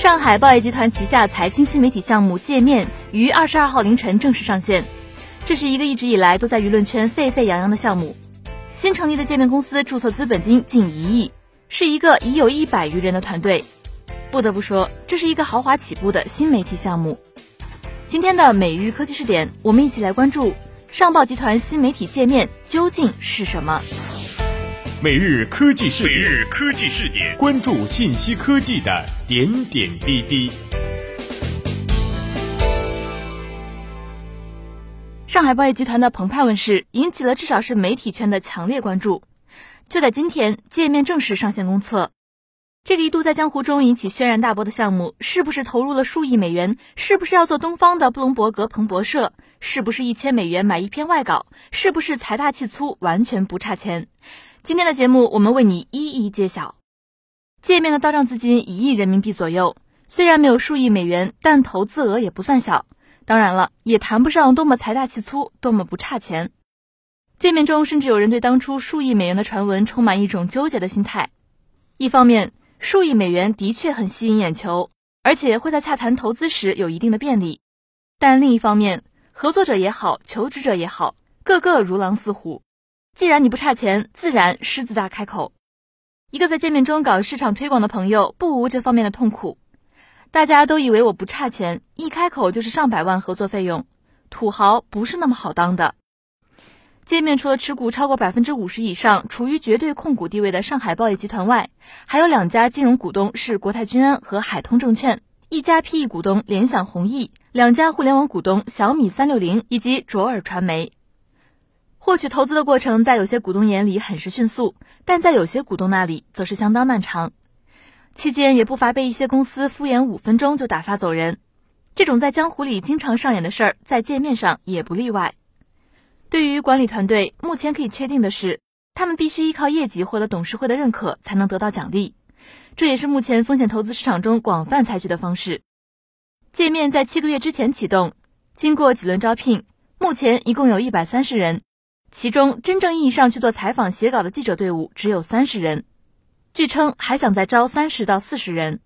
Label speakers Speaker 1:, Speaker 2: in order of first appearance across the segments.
Speaker 1: 上海报业集团旗下财经新媒体项目界面于二十二号凌晨正式上线。这是一个一直以来都在舆论圈沸沸扬扬的项目。新成立的界面公司注册资本金近一亿，是一个已有一百余人的团队。不得不说，这是一个豪华起步的新媒体项目。今天的每日科技视点，我们一起来关注上报集团新媒体界面究竟是什么。
Speaker 2: 每日科技视
Speaker 3: 每日科技视点，
Speaker 2: 关注信息科技的点点滴滴。
Speaker 1: 上海报业集团的澎湃问世，引起了至少是媒体圈的强烈关注。就在今天，界面正式上线公测。这个一度在江湖中引起轩然大波的项目，是不是投入了数亿美元？是不是要做东方的布隆伯格彭博社？是不是一千美元买一篇外稿？是不是财大气粗，完全不差钱？今天的节目，我们为你一一揭晓。界面的到账资金一亿人民币左右，虽然没有数亿美元，但投资额也不算小。当然了，也谈不上多么财大气粗，多么不差钱。界面中甚至有人对当初数亿美元的传闻充满一种纠结的心态。一方面，数亿美元的确很吸引眼球，而且会在洽谈投资时有一定的便利。但另一方面，合作者也好，求职者也好，个个如狼似虎。既然你不差钱，自然狮子大开口。一个在见面中搞市场推广的朋友不无这方面的痛苦。大家都以为我不差钱，一开口就是上百万合作费用，土豪不是那么好当的。界面除了持股超过百分之五十以上、处于绝对控股地位的上海报业集团外，还有两家金融股东是国泰君安和海通证券，一家 PE 股东联想弘毅，两家互联网股东小米三六零以及卓尔传媒。获取投资的过程在有些股东眼里很是迅速，但在有些股东那里则是相当漫长，期间也不乏被一些公司敷衍五分钟就打发走人。这种在江湖里经常上演的事儿，在界面上也不例外。对于管理团队，目前可以确定的是，他们必须依靠业绩获得董事会的认可，才能得到奖励。这也是目前风险投资市场中广泛采取的方式。界面在七个月之前启动，经过几轮招聘，目前一共有一百三十人，其中真正意义上去做采访写稿的记者队伍只有三十人。据称还想再招三十到四十人，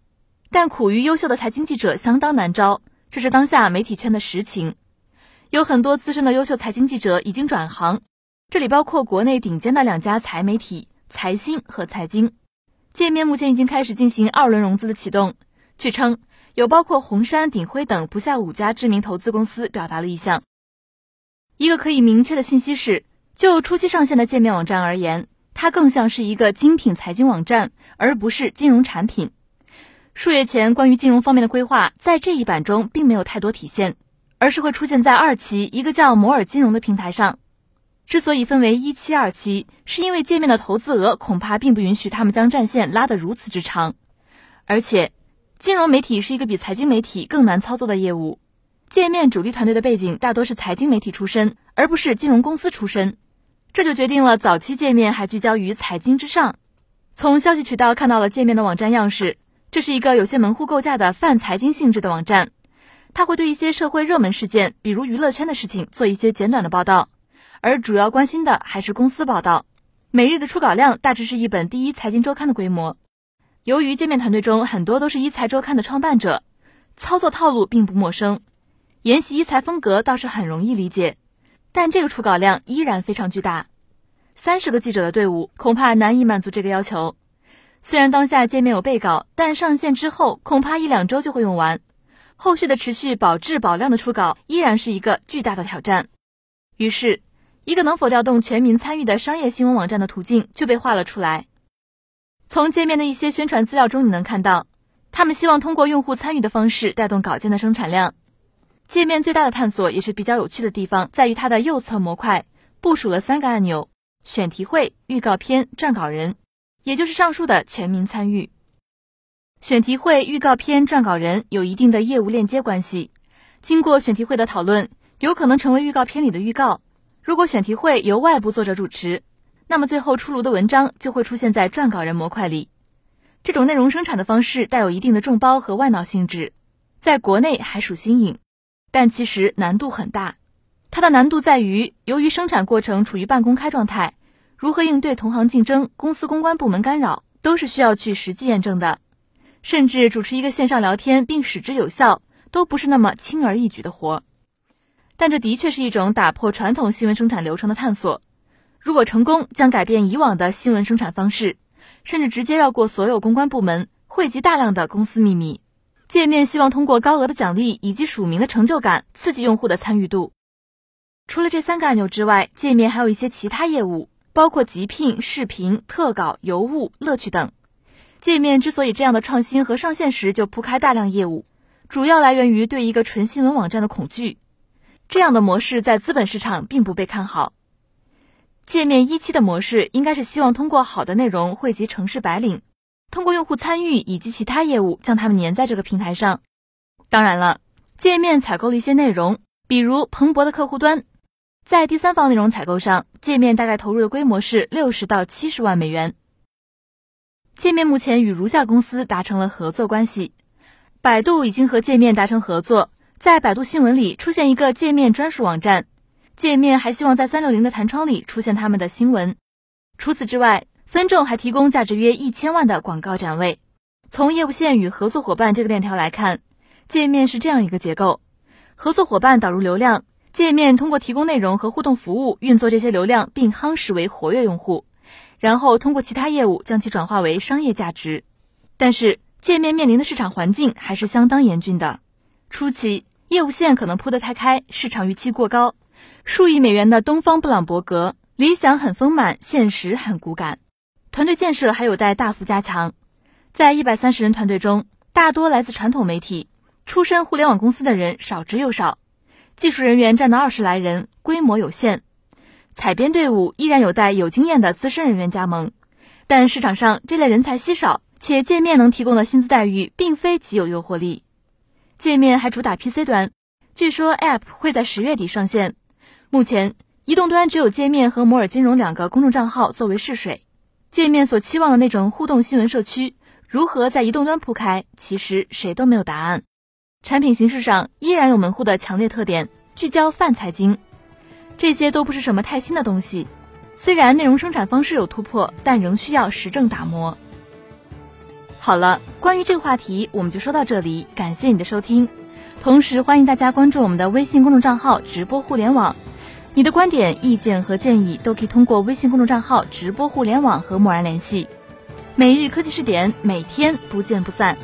Speaker 1: 但苦于优秀的财经记者相当难招，这是当下媒体圈的实情。有很多资深的优秀财经记者已经转行，这里包括国内顶尖的两家财媒体财新和财经。界面目前已经开始进行二轮融资的启动，据称有包括红杉、鼎晖等不下五家知名投资公司表达了意向。一个可以明确的信息是，就初期上线的界面网站而言，它更像是一个精品财经网站，而不是金融产品。数月前关于金融方面的规划，在这一版中并没有太多体现。而是会出现在二期一个叫摩尔金融的平台上。之所以分为一期、二期，是因为界面的投资额恐怕并不允许他们将战线拉得如此之长。而且，金融媒体是一个比财经媒体更难操作的业务。界面主力团队的背景大多是财经媒体出身，而不是金融公司出身，这就决定了早期界面还聚焦于财经之上。从消息渠道看到了界面的网站样式，这是一个有些门户构架的泛财经性质的网站。他会对一些社会热门事件，比如娱乐圈的事情，做一些简短的报道，而主要关心的还是公司报道。每日的出稿量大致是一本第一财经周刊的规模。由于界面团队中很多都是一财周刊的创办者，操作套路并不陌生，沿袭一财风格倒是很容易理解。但这个出稿量依然非常巨大，三十个记者的队伍恐怕难以满足这个要求。虽然当下界面有备稿，但上线之后恐怕一两周就会用完。后续的持续保质保量的初稿依然是一个巨大的挑战。于是，一个能否调动全民参与的商业新闻网站的途径就被画了出来。从界面的一些宣传资料中，你能看到，他们希望通过用户参与的方式带动稿件的生产量。界面最大的探索也是比较有趣的地方，在于它的右侧模块部署了三个按钮：选题会、预告片、撰稿人，也就是上述的全民参与。选题会、预告片、撰稿人有一定的业务链接关系。经过选题会的讨论，有可能成为预告片里的预告。如果选题会由外部作者主持，那么最后出炉的文章就会出现在撰稿人模块里。这种内容生产的方式带有一定的众包和外脑性质，在国内还属新颖，但其实难度很大。它的难度在于，由于生产过程处于半公开状态，如何应对同行竞争、公司公关部门干扰，都是需要去实际验证的。甚至主持一个线上聊天并使之有效，都不是那么轻而易举的活。但这的确是一种打破传统新闻生产流程的探索。如果成功，将改变以往的新闻生产方式，甚至直接绕过所有公关部门，汇集大量的公司秘密。界面希望通过高额的奖励以及署名的成就感，刺激用户的参与度。除了这三个按钮之外，界面还有一些其他业务，包括集聘、视频、特稿、邮物、乐趣等。界面之所以这样的创新和上线时就铺开大量业务，主要来源于对一个纯新闻网站的恐惧。这样的模式在资本市场并不被看好。界面一期的模式应该是希望通过好的内容汇集城市白领，通过用户参与以及其他业务将他们粘在这个平台上。当然了，界面采购了一些内容，比如蓬勃的客户端。在第三方内容采购上，界面大概投入的规模是六十到七十万美元。界面目前与如下公司达成了合作关系：百度已经和界面达成合作。在百度新闻里出现一个界面专属网站，界面还希望在三六零的弹窗里出现他们的新闻。除此之外，分众还提供价值约一千万的广告展位。从业务线与合作伙伴这个链条来看，界面是这样一个结构：合作伙伴导入流量，界面通过提供内容和互动服务运作这些流量，并夯实为活跃用户，然后通过其他业务将其转化为商业价值。但是，界面面临的市场环境还是相当严峻的。初期。业务线可能铺得太开，市场预期过高。数亿美元的东方布朗伯格，理想很丰满，现实很骨感。团队建设还有待大幅加强。在一百三十人团队中，大多来自传统媒体，出身互联网公司的人少之又少。技术人员占到二十来人，规模有限。采编队伍依然有待有经验的资深人员加盟，但市场上这类人才稀少，且界面能提供的薪资待遇并非极有诱惑力。界面还主打 PC 端，据说 App 会在十月底上线。目前移动端只有界面和摩尔金融两个公众账号作为试水。界面所期望的那种互动新闻社区，如何在移动端铺开，其实谁都没有答案。产品形式上依然有门户的强烈特点，聚焦泛财经，这些都不是什么太新的东西。虽然内容生产方式有突破，但仍需要实证打磨。好了，关于这个话题，我们就说到这里。感谢你的收听，同时欢迎大家关注我们的微信公众账号“直播互联网”。你的观点、意见和建议都可以通过微信公众账号“直播互联网”和默然联系。每日科技视点，每天不见不散。